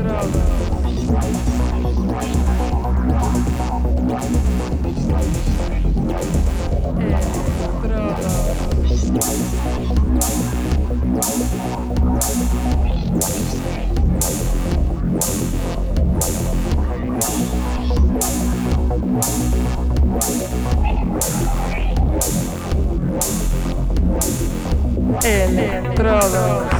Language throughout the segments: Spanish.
Entrada. É, Electrodos.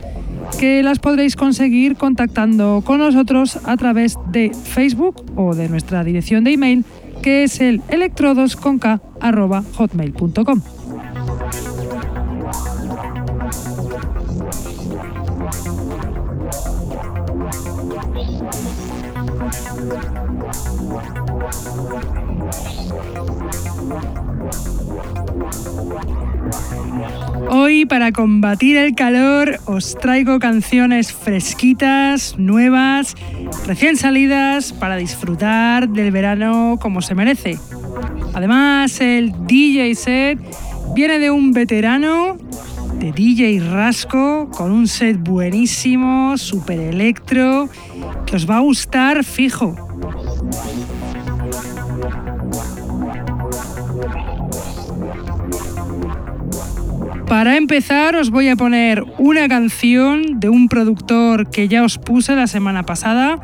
que las podréis conseguir contactando con nosotros a través de Facebook o de nuestra dirección de email que es el electrodosconk.hotmail.com. Hoy para combatir el calor os traigo canciones fresquitas, nuevas, recién salidas para disfrutar del verano como se merece. Además el DJ set viene de un veterano de DJ Rasco con un set buenísimo, super electro, que os va a gustar fijo. Para empezar os voy a poner una canción de un productor que ya os puse la semana pasada,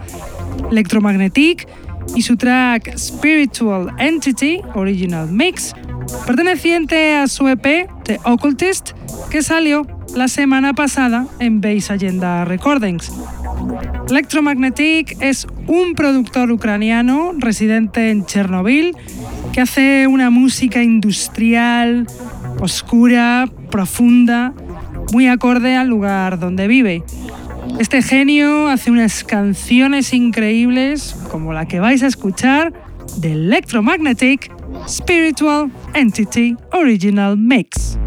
Electromagnetic, y su track Spiritual Entity Original Mix, perteneciente a su EP The Occultist, que salió la semana pasada en Base Agenda Recordings. Electromagnetic es un productor ucraniano residente en Chernobyl que hace una música industrial, oscura, profunda, muy acorde al lugar donde vive. Este genio hace unas canciones increíbles como la que vais a escuchar de Electromagnetic Spiritual Entity Original Mix.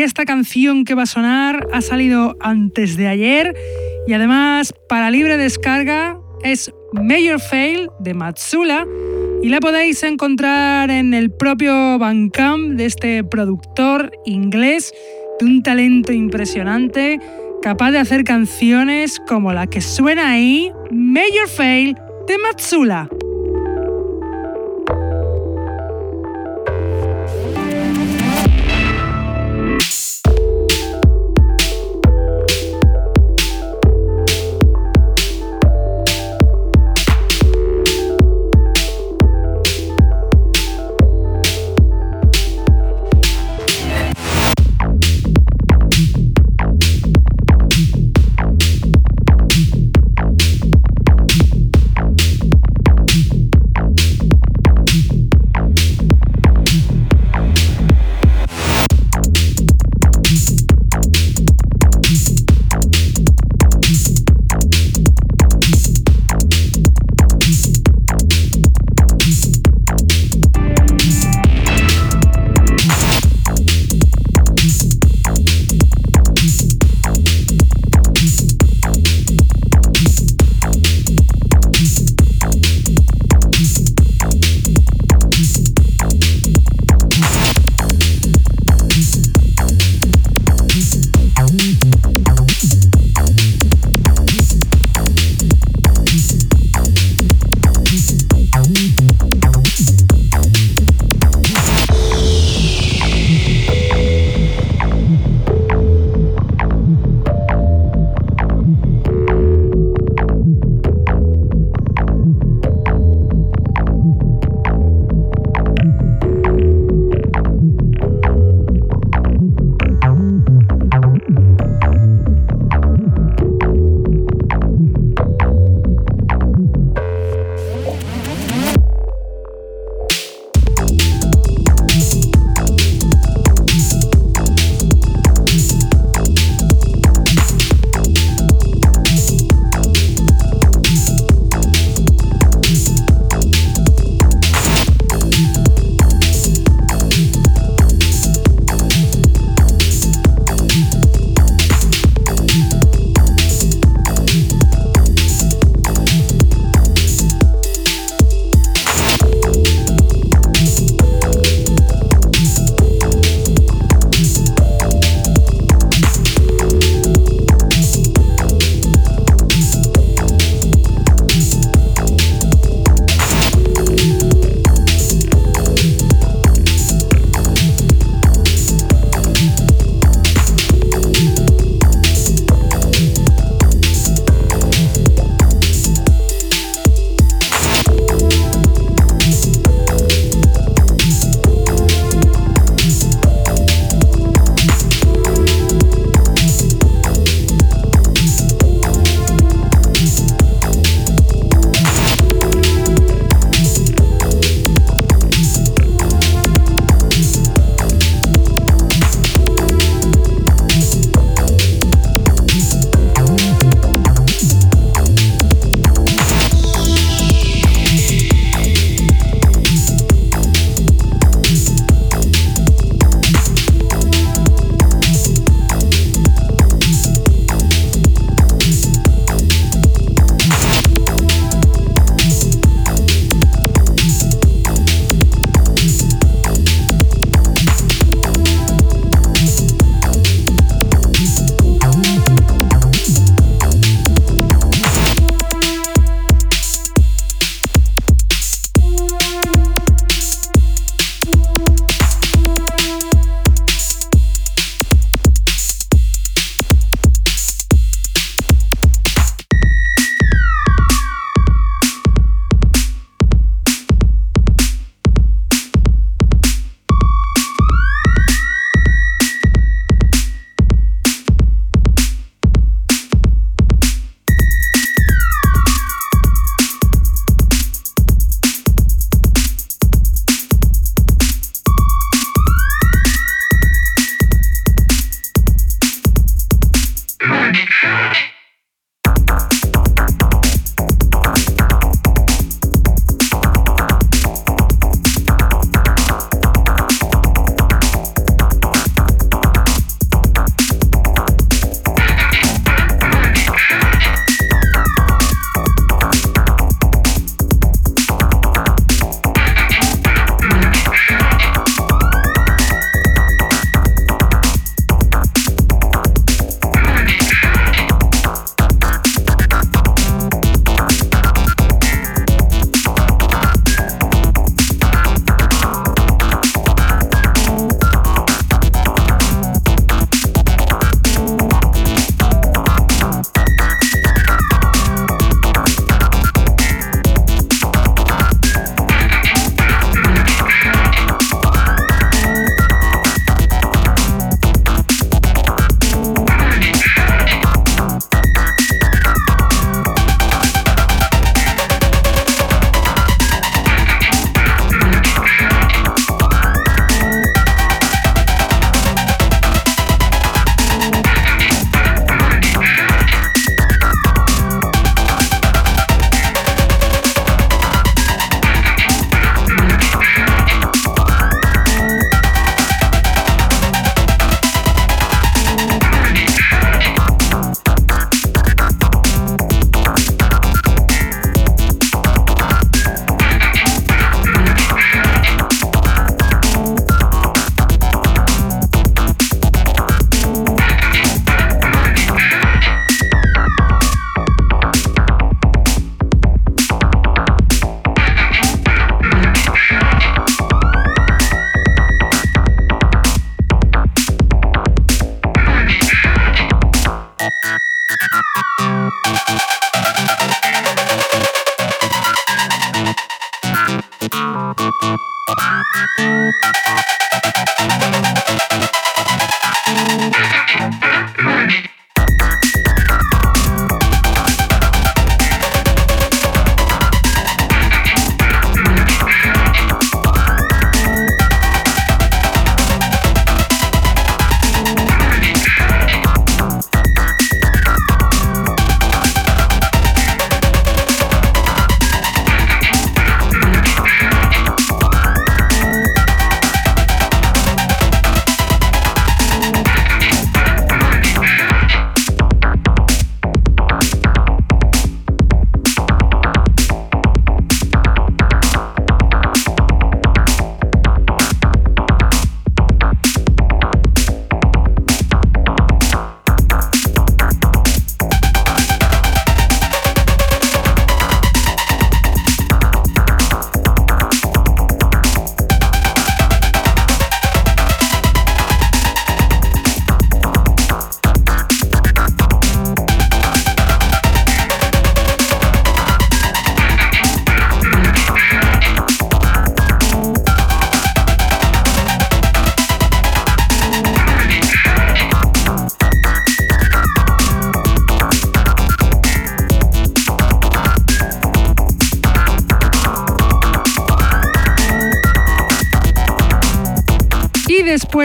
Esta canción que va a sonar ha salido antes de ayer y además para libre descarga es Major Fail de Matsula y la podéis encontrar en el propio Bandcamp de este productor inglés de un talento impresionante, capaz de hacer canciones como la que suena ahí, Major Fail de Matsula.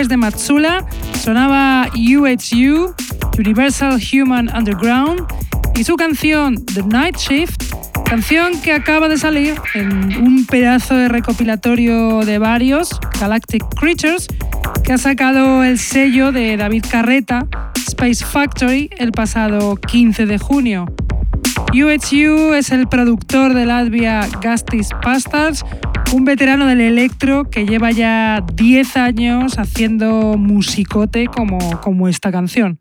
Después de Matsula sonaba UHU, Universal Human Underground, y su canción The Night Shift, canción que acaba de salir en un pedazo de recopilatorio de varios, Galactic Creatures, que ha sacado el sello de David Carreta, Space Factory, el pasado 15 de junio. UHU es el productor de Latvia Gastis Pastas, un veterano del electro que lleva ya 10 años haciendo musicote como, como esta canción.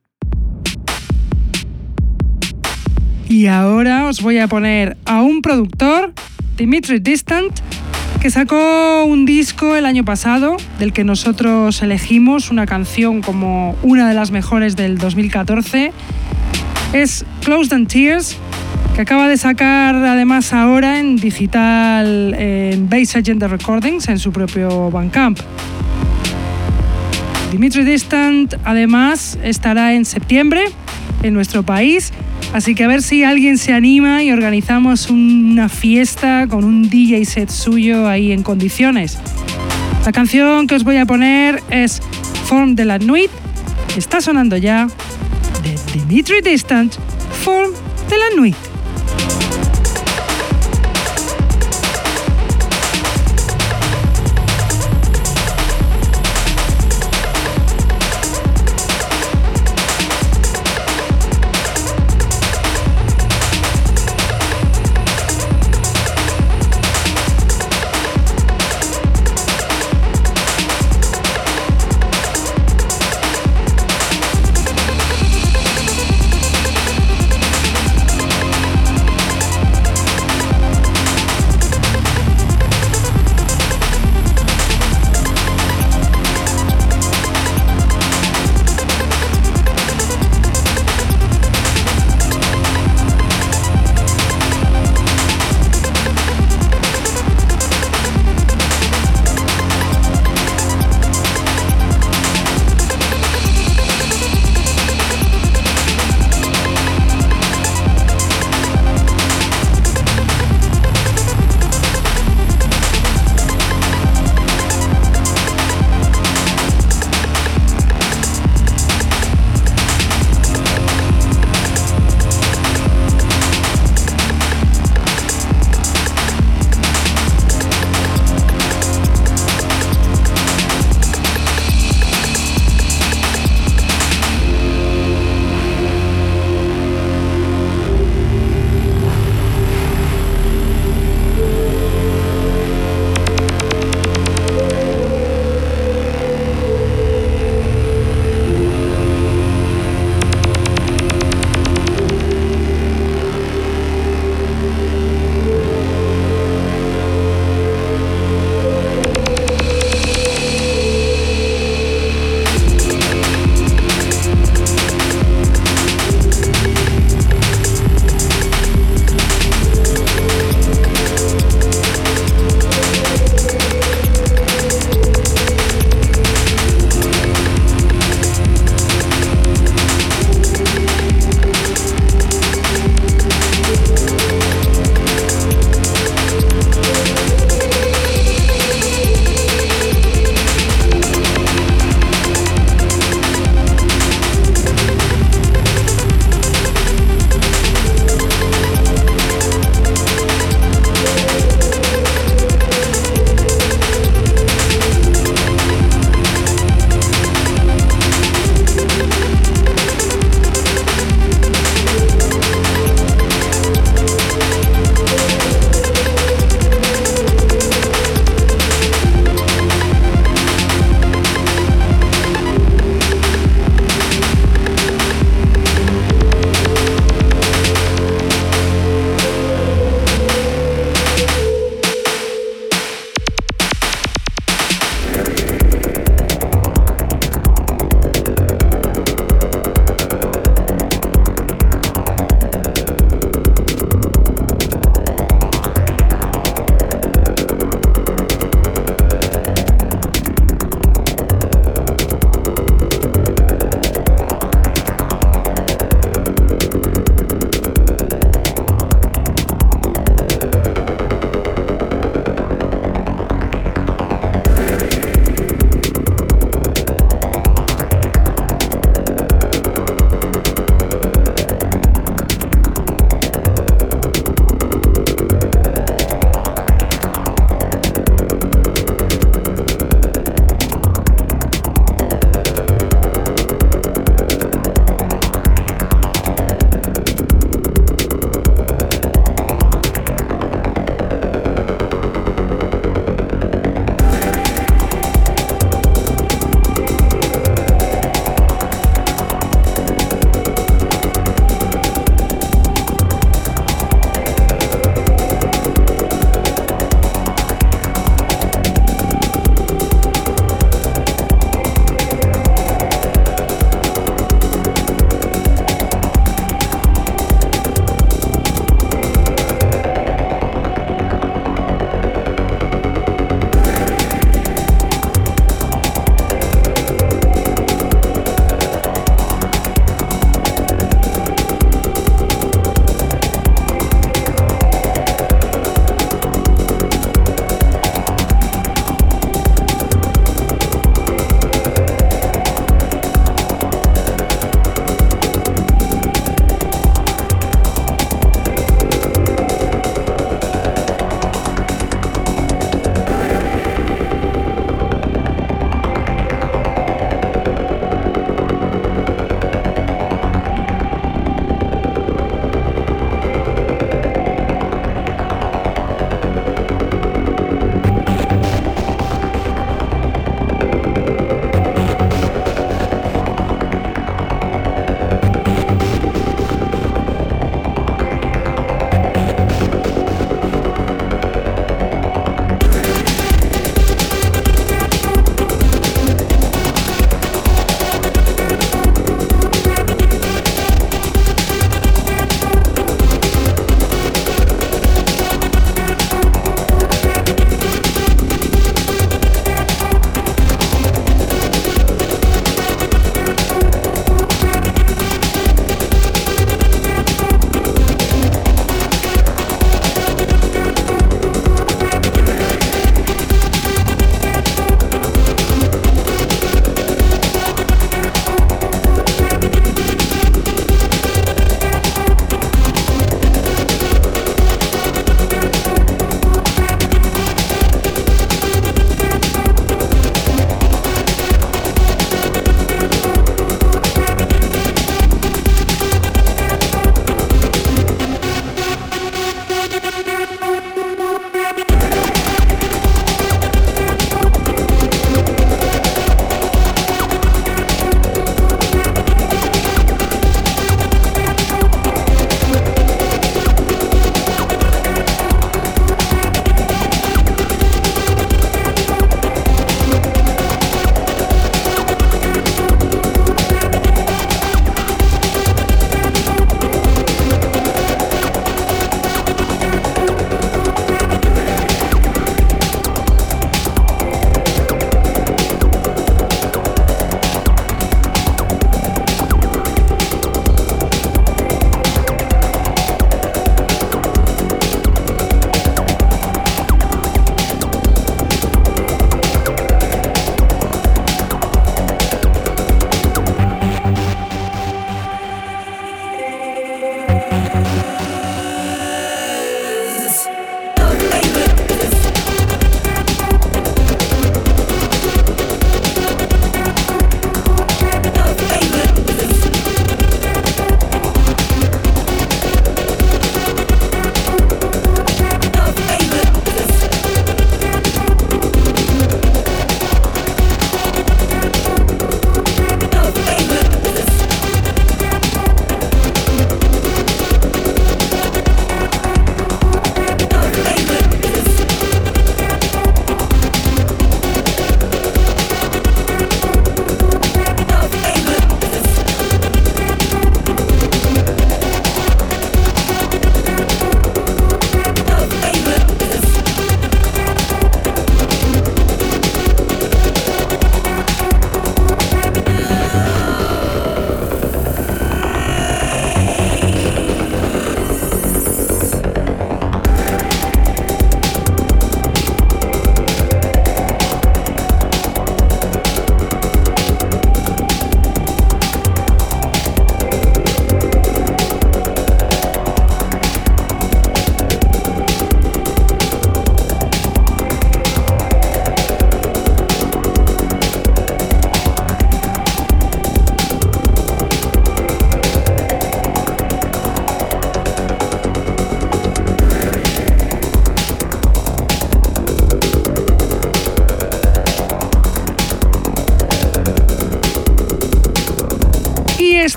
Y ahora os voy a poner a un productor, Dimitri Distant, que sacó un disco el año pasado, del que nosotros elegimos una canción como una de las mejores del 2014. Es Closed and Tears, que acaba de sacar además ahora en digital en Base Agenda Recordings en su propio Bandcamp. Dimitri Distant además estará en septiembre en nuestro país, así que a ver si alguien se anima y organizamos una fiesta con un DJ set suyo ahí en condiciones. La canción que os voy a poner es Form de la Nuit, está sonando ya, de Dimitri Distant, Form de la Nuit.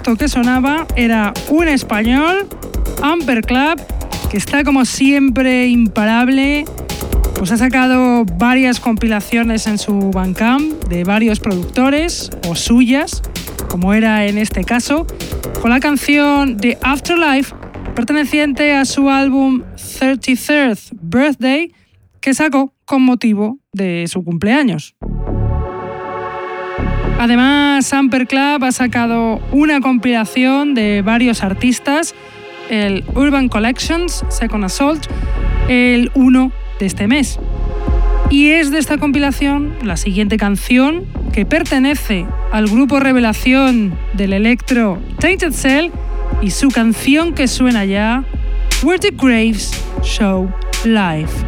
Esto que sonaba era un español, Amper Club, que está como siempre imparable. Pues ha sacado varias compilaciones en su Bandcamp de varios productores o suyas, como era en este caso, con la canción The Afterlife, perteneciente a su álbum 33rd Birthday, que sacó con motivo de su cumpleaños. Además, Samper Club ha sacado una compilación de varios artistas, el Urban Collections Second Assault, el 1 de este mes. Y es de esta compilación la siguiente canción que pertenece al grupo revelación del electro Tainted Cell y su canción que suena ya, Where the Graves Show Live.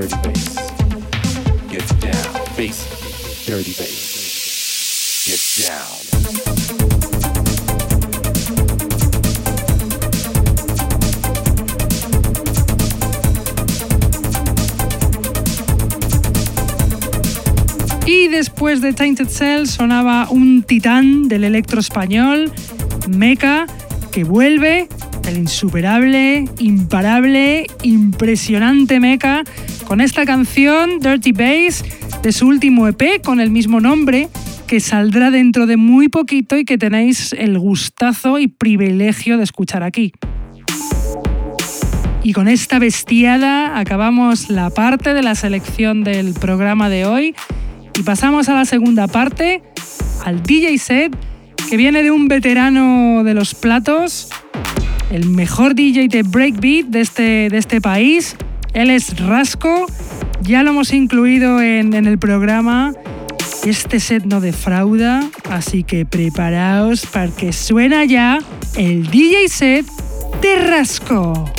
Dirty bass. Después de Tainted Cell sonaba un titán del electro español, Mecha, que vuelve, el insuperable, imparable, impresionante Mecha, con esta canción Dirty Bass de su último EP con el mismo nombre, que saldrá dentro de muy poquito y que tenéis el gustazo y privilegio de escuchar aquí. Y con esta bestiada acabamos la parte de la selección del programa de hoy y pasamos a la segunda parte, al DJ set, que viene de un veterano de los platos, el mejor DJ de breakbeat de este, de este país. Él es Rasco, ya lo hemos incluido en, en el programa. Este set no defrauda, así que preparaos para que suena ya el DJ set de Rasco.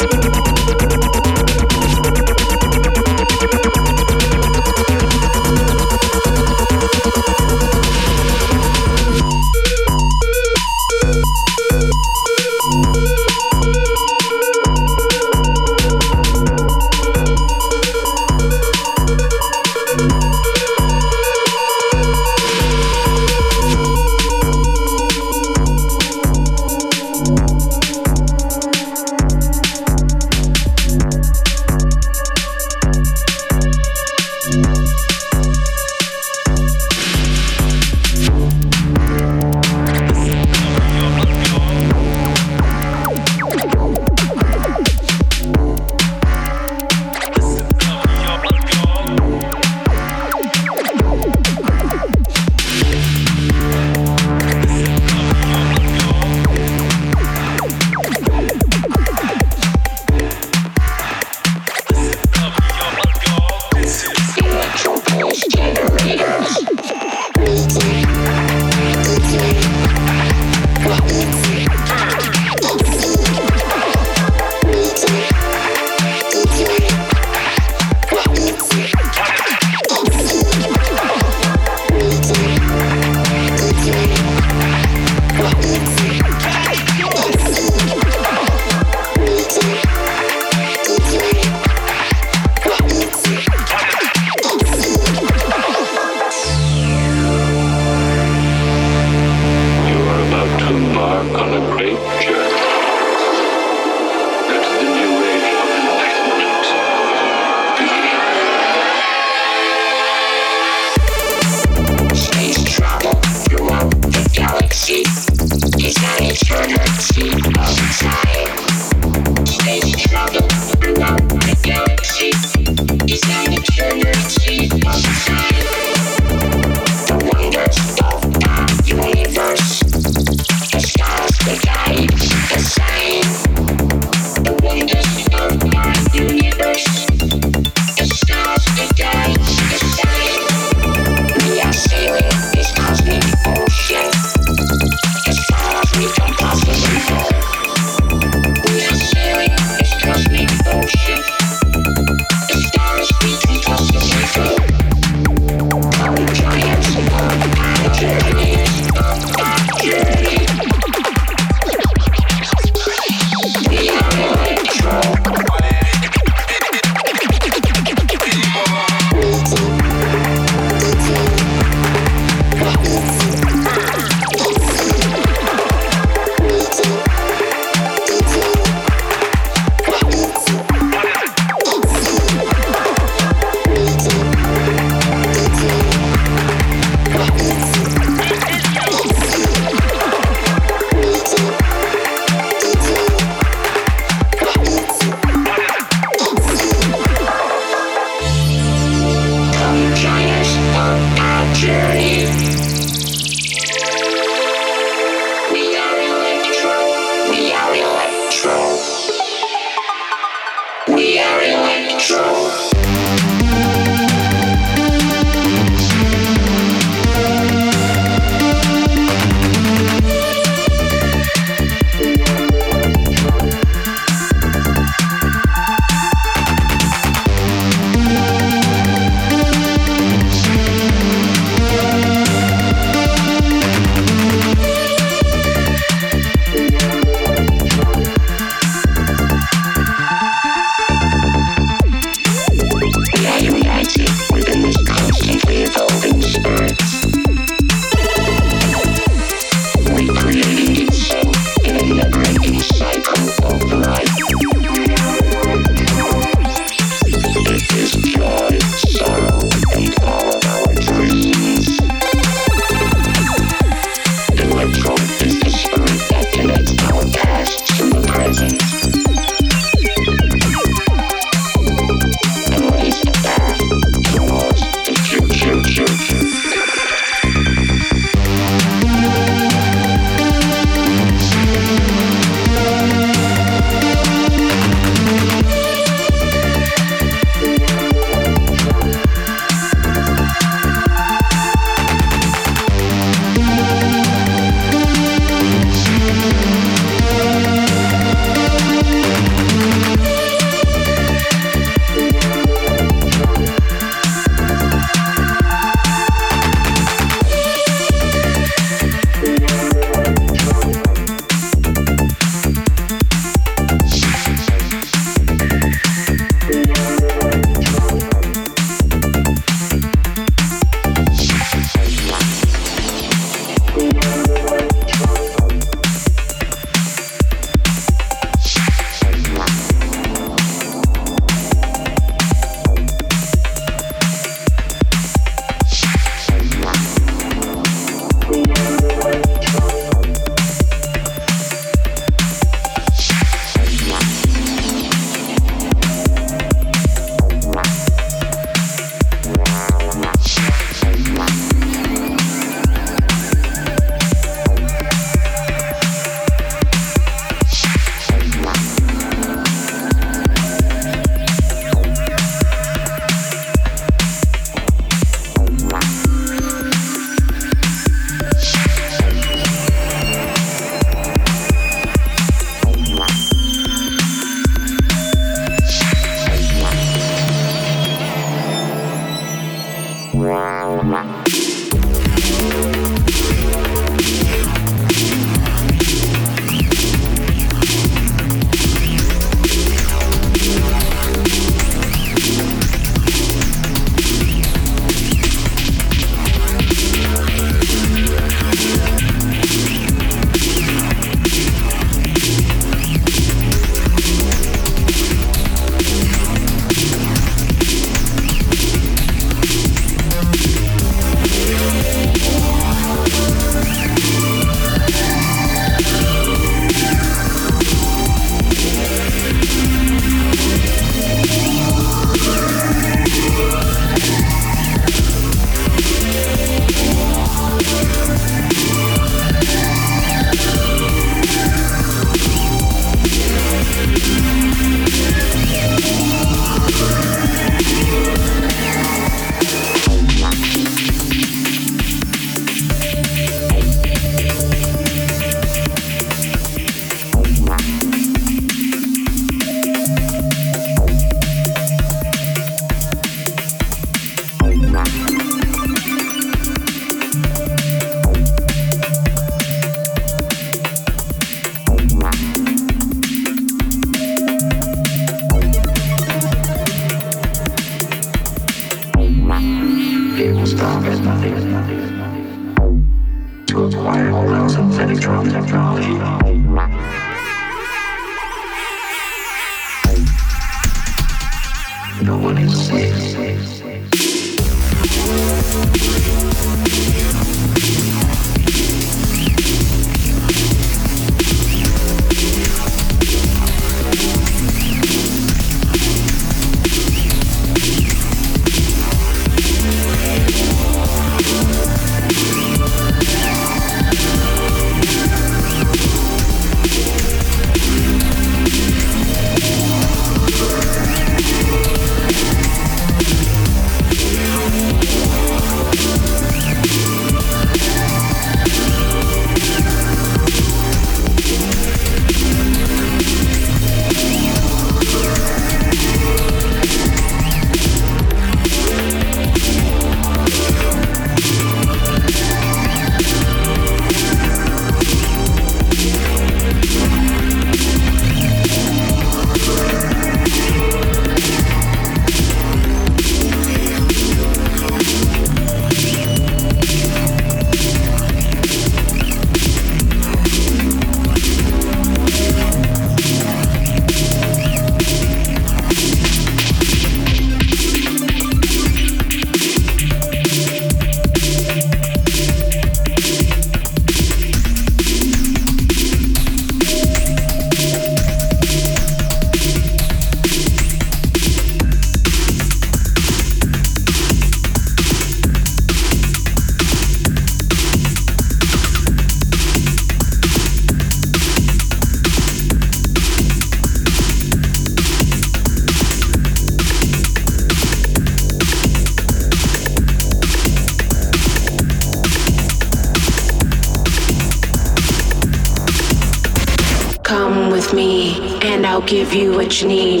Give you what you need.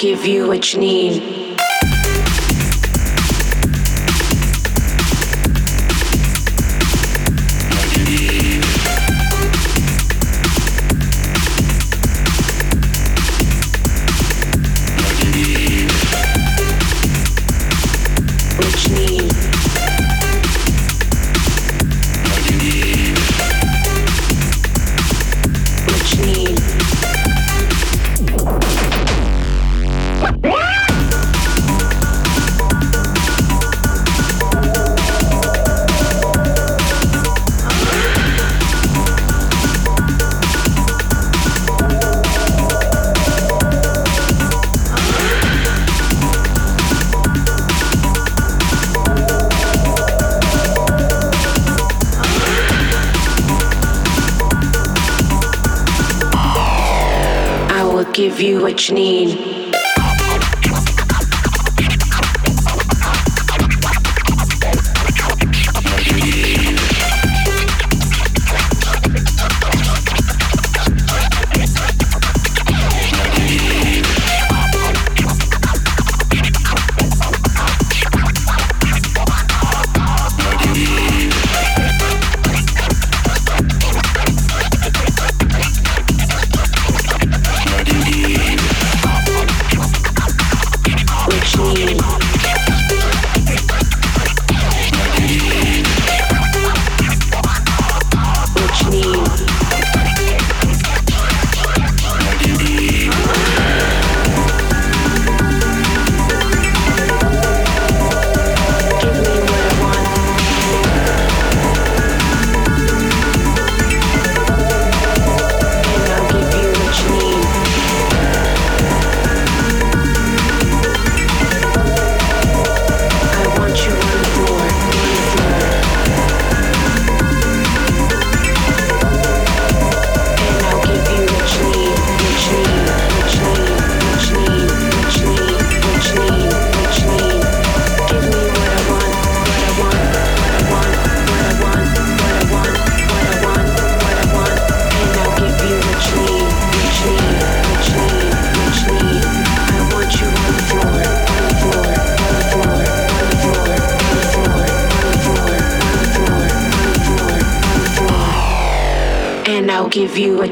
Give you what you need. You need.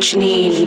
You need.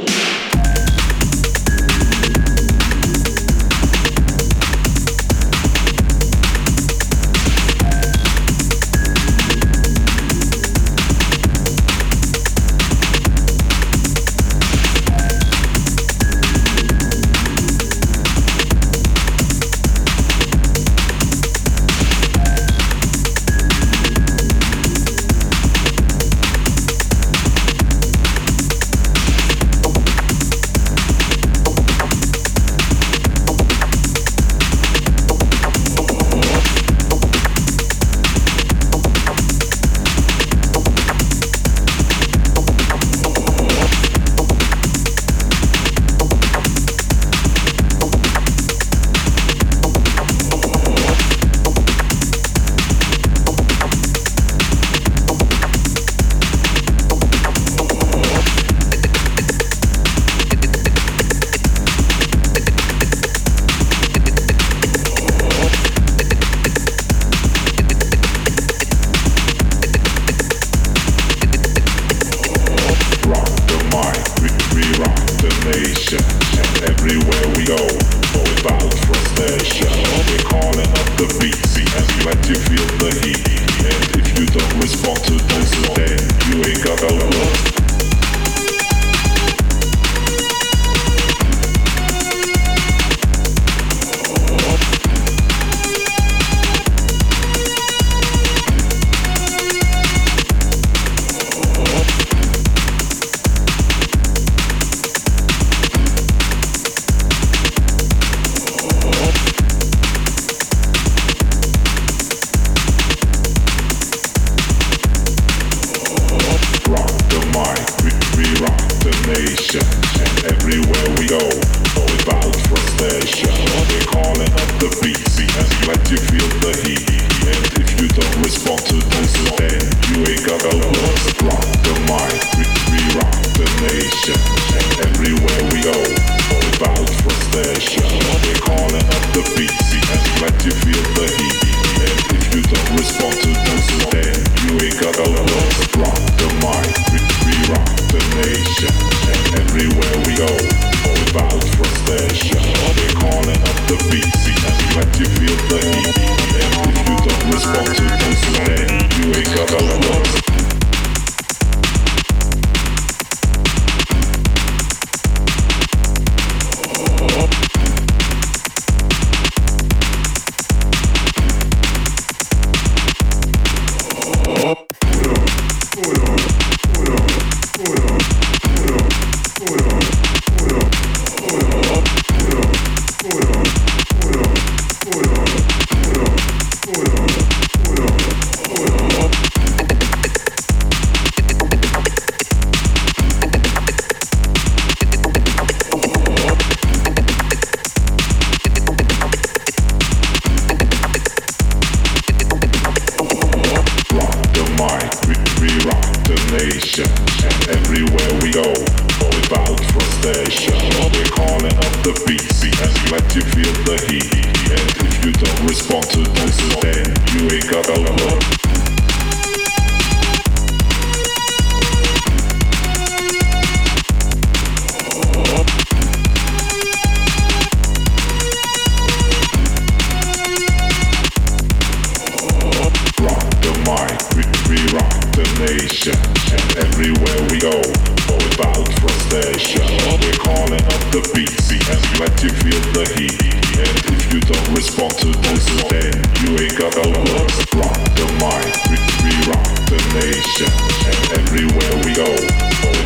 Everywhere we go,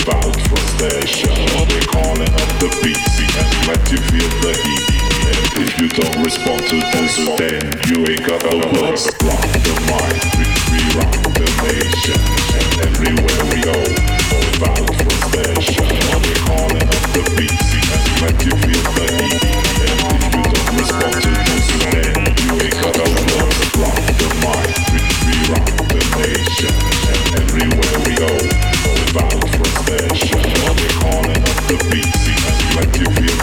bound frustration. They calling up the beats and you feel the heat. And if you don't respond to this, then you ain't got we the nation. And everywhere we go, frustration. They calling up the beats and you feel the heat. And if you don't respond like you feel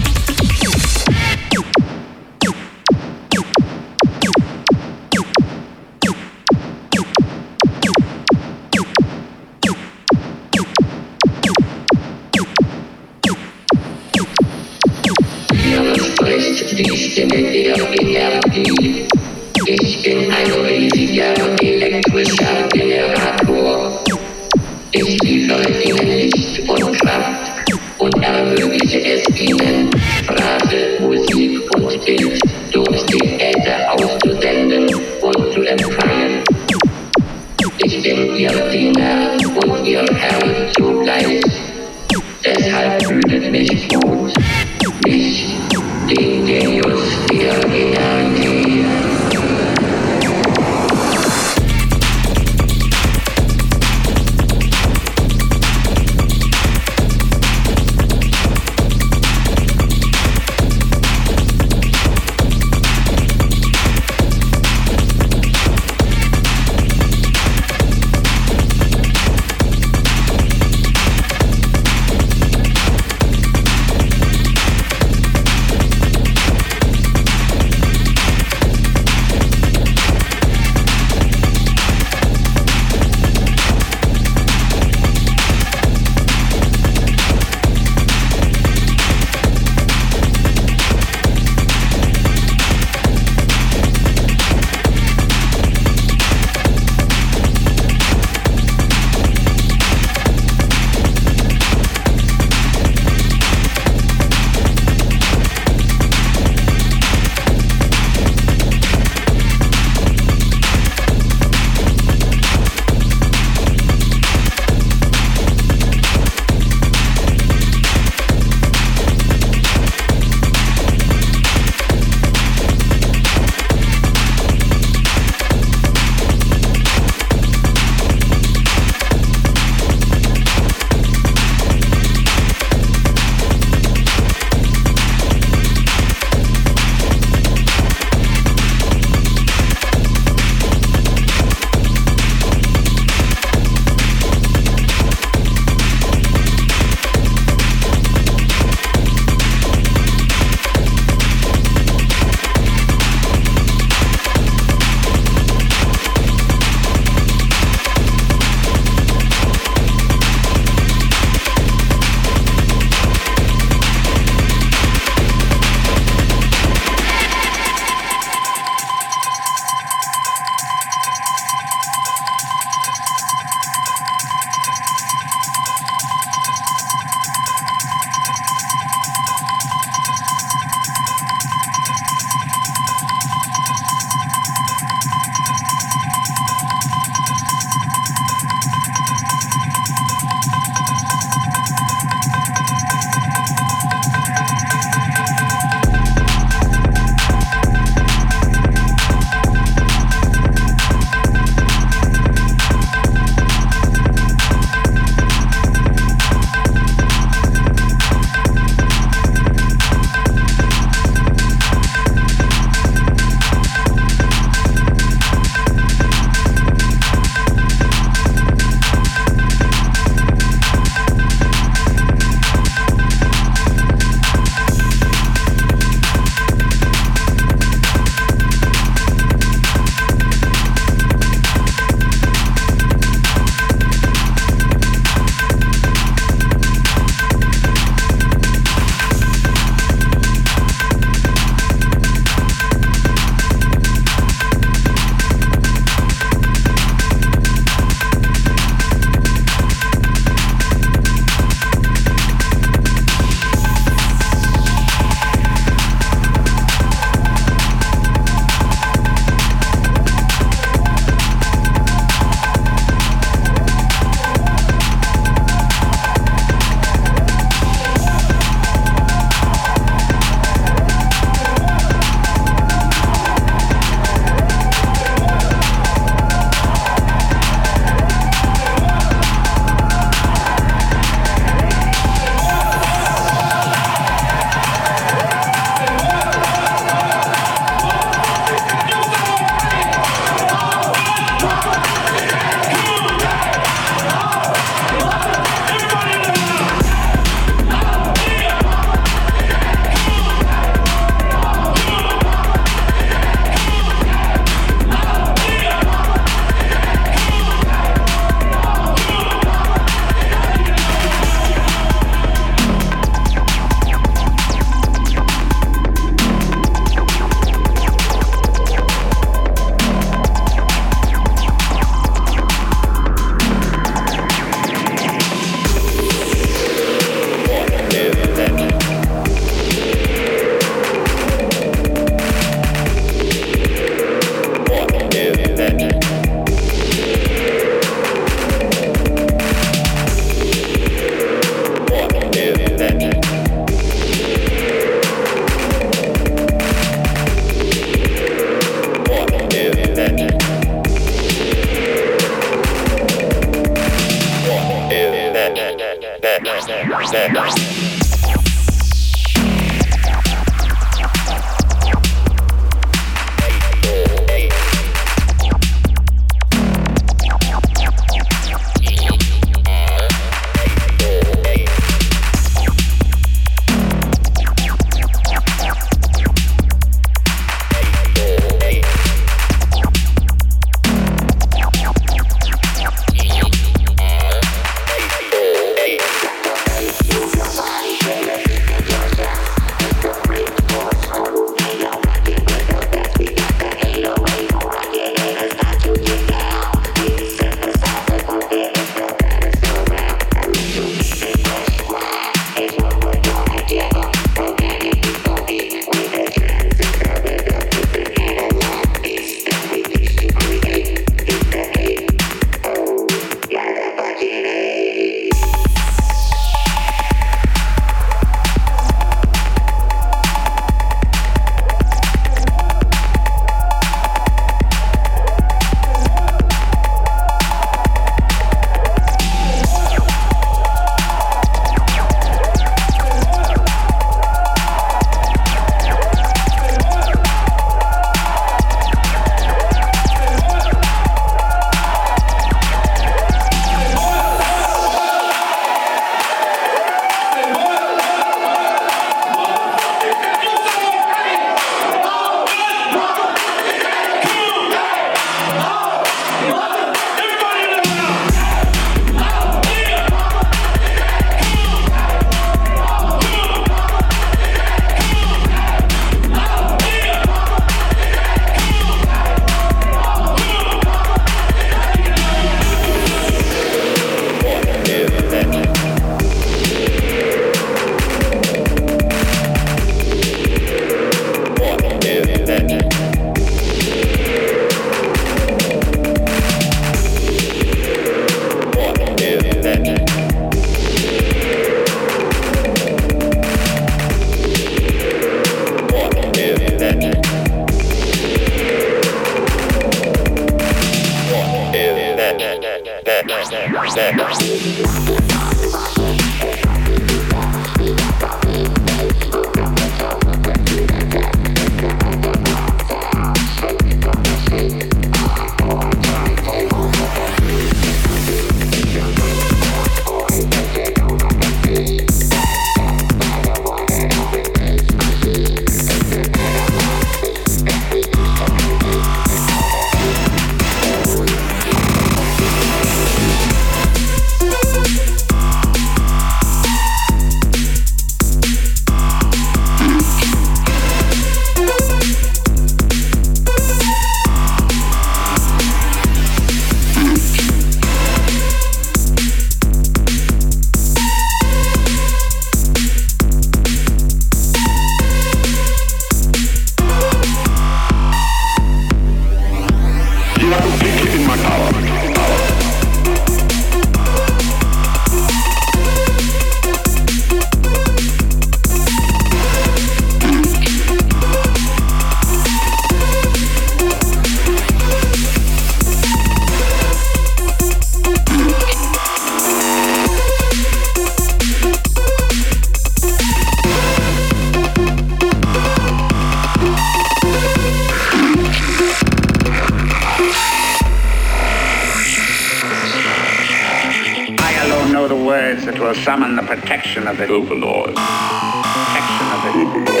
summon the protection of the overlord. Protection of the overlord.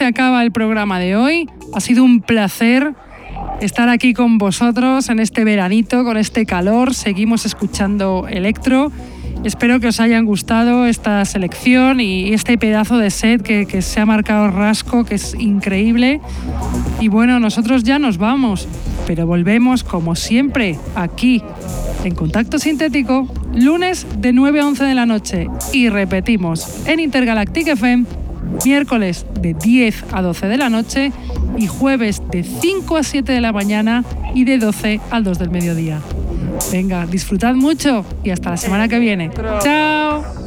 Se acaba el programa de hoy. Ha sido un placer estar aquí con vosotros en este veranito, con este calor. Seguimos escuchando Electro. Espero que os hayan gustado esta selección y este pedazo de set que, se ha marcado rasco, que es increíble. Y bueno, nosotros ya nos vamos, pero volvemos como siempre aquí en Contacto Sintético, lunes de 9 a 11 de la noche. Y repetimos, en Intergalactic FM, miércoles de 10 a 12 de la noche y jueves de 5 a 7 de la mañana y de 12 al 2 del mediodía. Venga, disfrutad mucho y hasta la semana que viene. Chao.